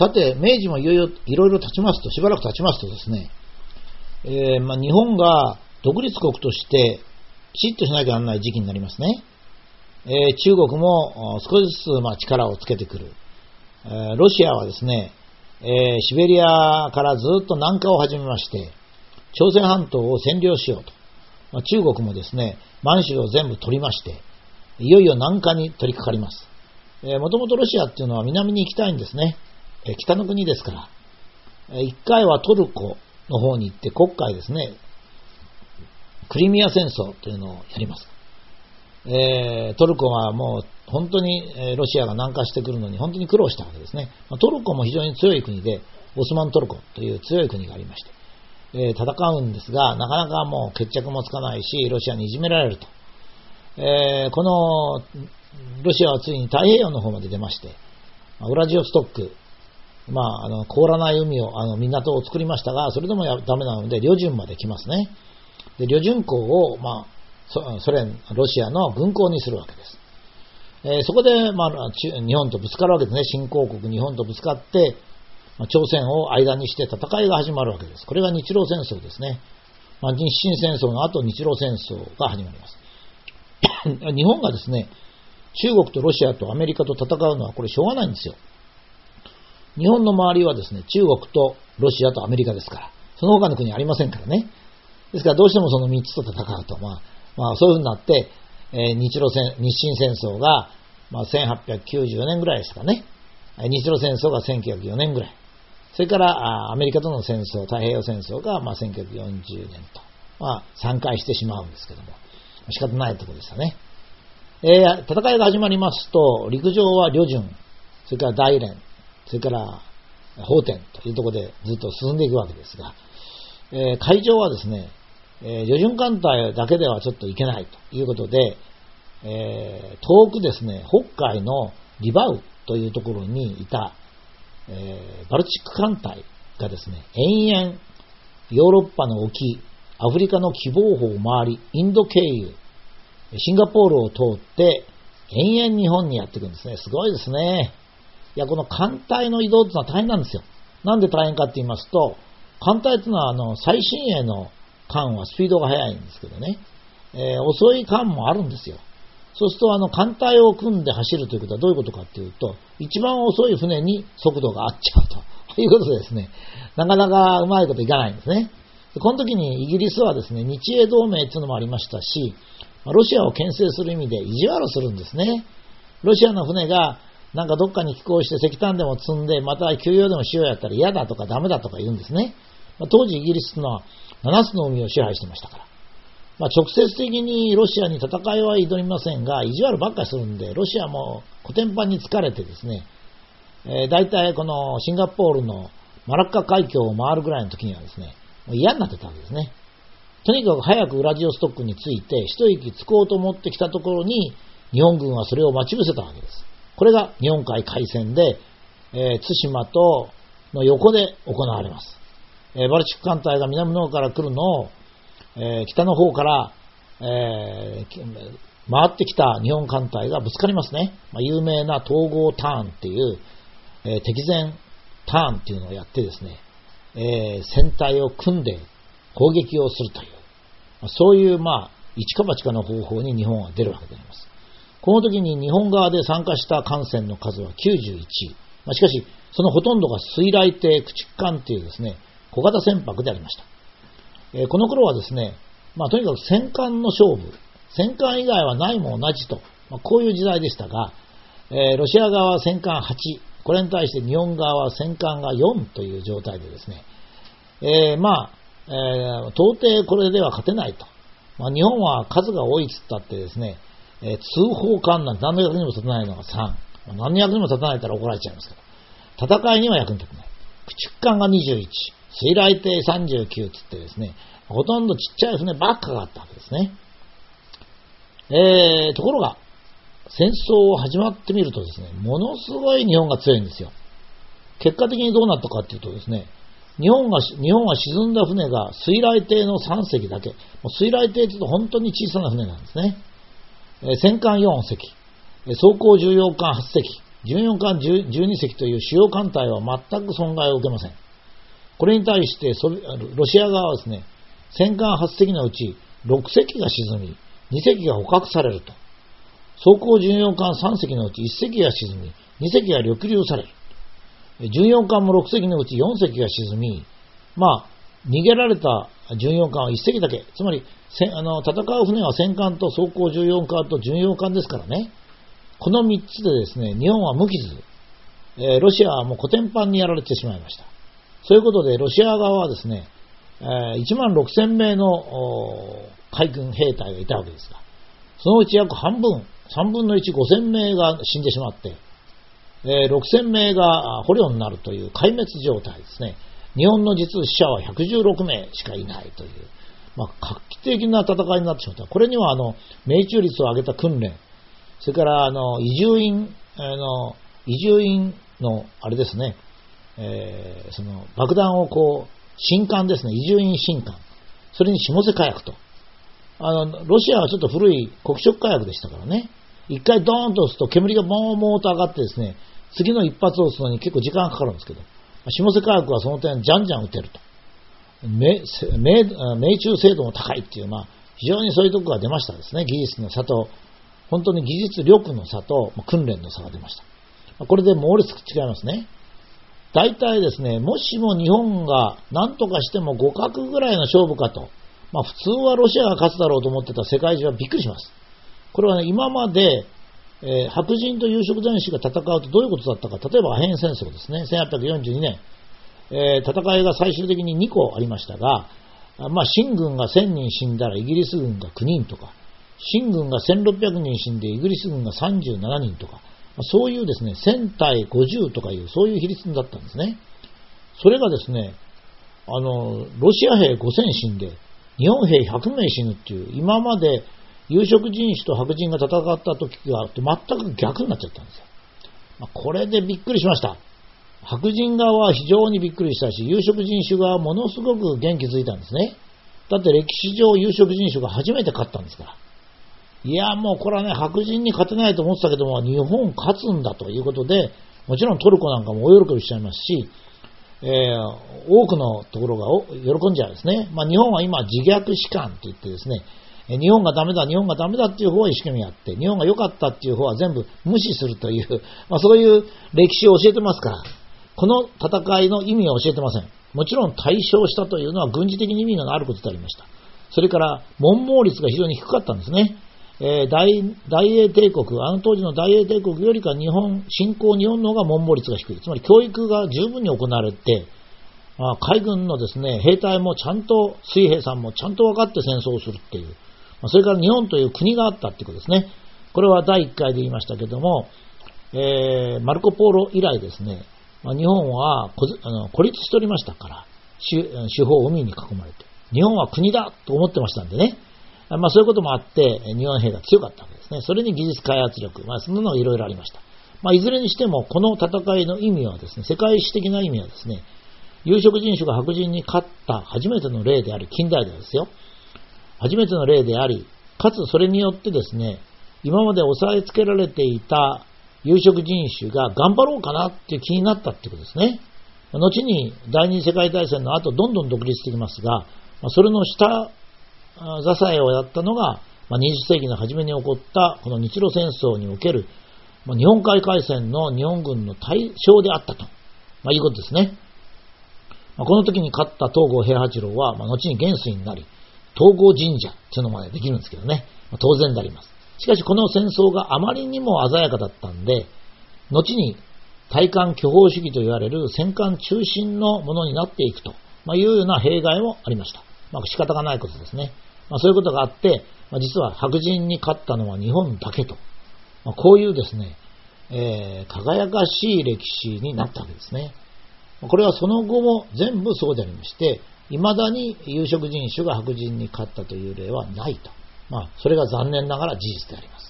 さて、明治もいろいろいろいろ経ちますと、しばらく経ちますとですね、えーまあ、日本が独立国としてきちっとしなきゃならない時期になりますね。えー、中国も少しずつ、まあ、力をつけてくる。えー、ロシアはですね、えー、シベリアからずっと南下を始めまして、朝鮮半島を占領しようと。まあ、中国もですね、満州を全部取りまして、いよいよ南下に取り掛かります。もともとロシアっていうのは南に行きたいんですね。え、北の国ですから。え一回はトルコの方に行って国会ですね、クリミア戦争というのをやります。えー、トルコはもう本当にロシアが南下してくるのに本当に苦労したわけですね。トルコも非常に強い国で、オスマントルコという強い国がありまして、えー、戦うんですが、なかなかもう決着もつかないし、ロシアにいじめられると。えー、このロシアはついに太平洋の方まで出まして、ウラジオストック、まあ、あの凍らない海をあの港を作りましたが、それでもダメなので、旅順まで来ますね。で旅順港を、まあ、ソ連、ロシアの軍港にするわけです。えー、そこで、まあ、日本とぶつかるわけですね。新興国日本とぶつかって、まあ、朝鮮を間にして戦いが始まるわけです。これが日露戦争ですね。まあ、日清戦争の後、日露戦争が始まります。日本がですね、中国とロシアとアメリカと戦うのはこれしょうがないんですよ。日本の周りはですね、中国とロシアとアメリカですから、その他の国ありませんからね。ですからどうしてもその3つと戦うと、まあ、まあ、そういうふうになって、えー、日露戦、日清戦争が、まあ、1894年ぐらいですかね。日露戦争が1904年ぐらい。それからアメリカとの戦争、太平洋戦争が、まあ、1940年と、まあ、3回してしまうんですけども、仕方ないところでしたね。えー、戦いが始まりますと、陸上は旅順、それから大連、それから法天というところでずっと進んでいくわけですが、えー、海上はですね、えー、旅順艦隊だけではちょっといけないということで、えー、遠くですね、北海のリバウというところにいた、えー、バルチック艦隊がですね、延々ヨーロッパの沖、アフリカの希望法を回り、インド経由、シンガポールを通って、延々日本にやってくるんですね。すごいですね。いや、この艦隊の移動ってのは大変なんですよ。なんで大変かって言いますと、艦隊っていうのはあの最新鋭の艦はスピードが速いんですけどね、えー、遅い艦もあるんですよ。そうするとあの艦隊を組んで走るということはどういうことかっていうと、一番遅い船に速度が合っちゃうということでですね、なかなかうまいこといかないんですね。この時にイギリスはですね、日英同盟っていうのもありましたし、ロシアを牽制する意味で意地悪するんですね。ロシアの船がなんかどっかに寄港して石炭でも積んで、また休養でもしようやったら嫌だとかダメだとか言うんですね。当時イギリスのは7つの海を支配してましたから。まあ、直接的にロシアに戦いは挑みませんが、意地悪ばっかりするんで、ロシアもコテンパンに疲れてですね、えー、大体このシンガポールのマラッカ海峡を回るぐらいの時にはですね、もう嫌になってたわけですね。とにかく早くウラジオストックに着いて、一息つこうと思ってきたところに、日本軍はそれを待ち伏せたわけです。これが日本海海戦で、えー、対馬との横で行われます。えー、バルチック艦隊が南の方から来るのを、えー、北の方から、え回ってきた日本艦隊がぶつかりますね。まあ、有名な統合ターンっていう、え敵前ターンっていうのをやってですね、え戦隊を組んで攻撃をするという、ま、そういう、まあ、一か八かの方法に日本は出るわけであります。この時に日本側で参加した艦船の数は91。まあ、しかし、そのほとんどが水雷艇駆逐艦っていうですね、小型船舶でありました。えー、この頃はですね、まあ、とにかく戦艦の勝負、戦艦以外はないも同じと、まあ、こういう時代でしたが、えー、ロシア側は戦艦8、これに対して日本側は戦艦が4という状態でですね、えー、まあ、えー、到底これでは勝てないと。まあ、日本は数が多いっつったってですね、えー、通報艦なんて何の役にも立たないのが3。何の役にも立たないったら怒られちゃいますけど、戦いには役に立たない。駆逐艦が21。水雷艇39つってですね、ほとんどちっちゃい船ばっかがあったわけですね。えー、ところが、戦争を始まってみるとですね、ものすごい日本が強いんですよ。結果的にどうなったかっていうとですね、日本が、日本は沈んだ船が水雷艇の3隻だけ。もう水雷艇って言うと本当に小さな船なんですね。戦艦4隻、走行重要艦8隻、巡洋艦12隻という主要艦隊は全く損害を受けません。これに対してロシア側はですね、戦艦8隻のうち6隻が沈み、2隻が捕獲されると。装甲巡洋艦3隻のうち1隻が沈み、2隻が緑流される。巡洋艦も6隻のうち4隻が沈み、まあ、逃げられた巡洋艦は1隻だけ。つまり、あの戦う船は戦艦と装甲巡洋艦と巡洋艦ですからね。この3つでですね、日本は無傷。えー、ロシアはもうコテンパンにやられてしまいました。そういうことで、ロシア側はですね、えー、1万6000名の海軍兵隊がいたわけですが、そのうち約半分、3分の1、5000名が死んでしまって、えー、6000名が捕虜になるという壊滅状態ですね。日本の実死者は116名しかいないという、まあ、画期的な戦いになってしまった。これにはあの命中率を上げた訓練、それからあの移住院、あの移住院のあれですね、えー、その爆弾をこう、新艦ですね、移住院新艦、それに下瀬火薬と。あの、ロシアはちょっと古い黒色火薬でしたからね。一回ドーンと押すと煙がボーボーと上がってですね、次の一発を撃つのに結構時間がかかるんですけど、下瀬火薬はその点じゃんじゃん撃てると。命中精度も高いっていう、まあ、非常にそういうとこが出ましたですね。技術の差と、本当に技術力の差と、訓練の差が出ました。これで猛烈違いますね。大体ですね、もしも日本が何とかしても互角ぐらいの勝負かと、まあ普通はロシアが勝つだろうと思ってた世界中はびっくりします。これはね、今まで、えー、白人と有色人種が戦うとどういうことだったか、例えばアヘン戦争ですね、1842年、えー、戦いが最終的に2個ありましたが、まあ、新軍が1000人死んだらイギリス軍が9人とか、新軍が1600人死んでイギリス軍が37人とか、そういうですね、1000対50とかいう、そういう比率だったんですね。それがですね、あの、ロシア兵5000死んで、日本兵100名死ぬっていう、今まで有色人種と白人が戦った時が全く逆になっちゃったんですよ。ま、これでびっくりしました。白人側は非常にびっくりしたし、有色人種側はものすごく元気づいたんですね。だって歴史上有色人種が初めて勝ったんですから。いや、もうこれはね、白人に勝てないと思ってたけども、日本勝つんだということで、もちろんトルコなんかも大喜びしちゃいますし、えー、多くのところが喜んじゃうんですね。まあ、日本は今、自虐士官って言ってですね、日本がダメだ、日本がダメだっていう方は一生懸命やって、日本が良かったっていう方は全部無視するという、まあ、そういう歴史を教えてますから、この戦いの意味は教えてません。もちろん対象したというのは軍事的に意味があることでありました。それから、文盲率が非常に低かったんですね。えー、大英帝国、あの当時の大英帝国よりか日本、新興日本の方が文盲率が低い。つまり教育が十分に行われて、あ、海軍のですね、兵隊もちゃんと、水兵さんもちゃんと分かって戦争をするっていう。それから日本という国があったっていうことですね。これは第1回で言いましたけども、えー、マルコ・ポーロ以来ですね、日本は孤立しておりましたから、四方海に囲まれて、日本は国だと思ってましたんでね、まあ、そういうこともあって、日本兵が強かったわけですね。それに技術開発力、まあ、そんなのがいろいろありました。まあ、いずれにしても、この戦いの意味はですね、世界史的な意味はですね、有色人種が白人に勝った初めての例であり、近代でですよ。初めての例であり、かつそれによってですね、今まで押さえつけられていた有色人種が頑張ろうかなっていう気になったってことですね。後に第二次世界大戦の後、どんどん独立してきますが、それの下支えをやったのが、20世紀の初めに起こったこの日露戦争における、日本海海戦の日本軍の対象であったと、まあ、いうことですね。この時に勝った東郷平八郎は、ま、後に元帥になり、東郷神社というのまでできるんですけどね、当然であります。しかしこの戦争があまりにも鮮やかだったんで、後に対艦巨砲主義と言われる戦艦中心のものになっていくと、いうような弊害もありました。まあ、仕方がないことですね。まあ、そういうことがあって、まあ、実は白人に勝ったのは日本だけと、まあ、こういうですね、えー、輝かしい歴史になったわけですね。これはその後も全部そうでありまして、未だに有色人種が白人に勝ったという例はないと。まあ、それが残念ながら事実であります。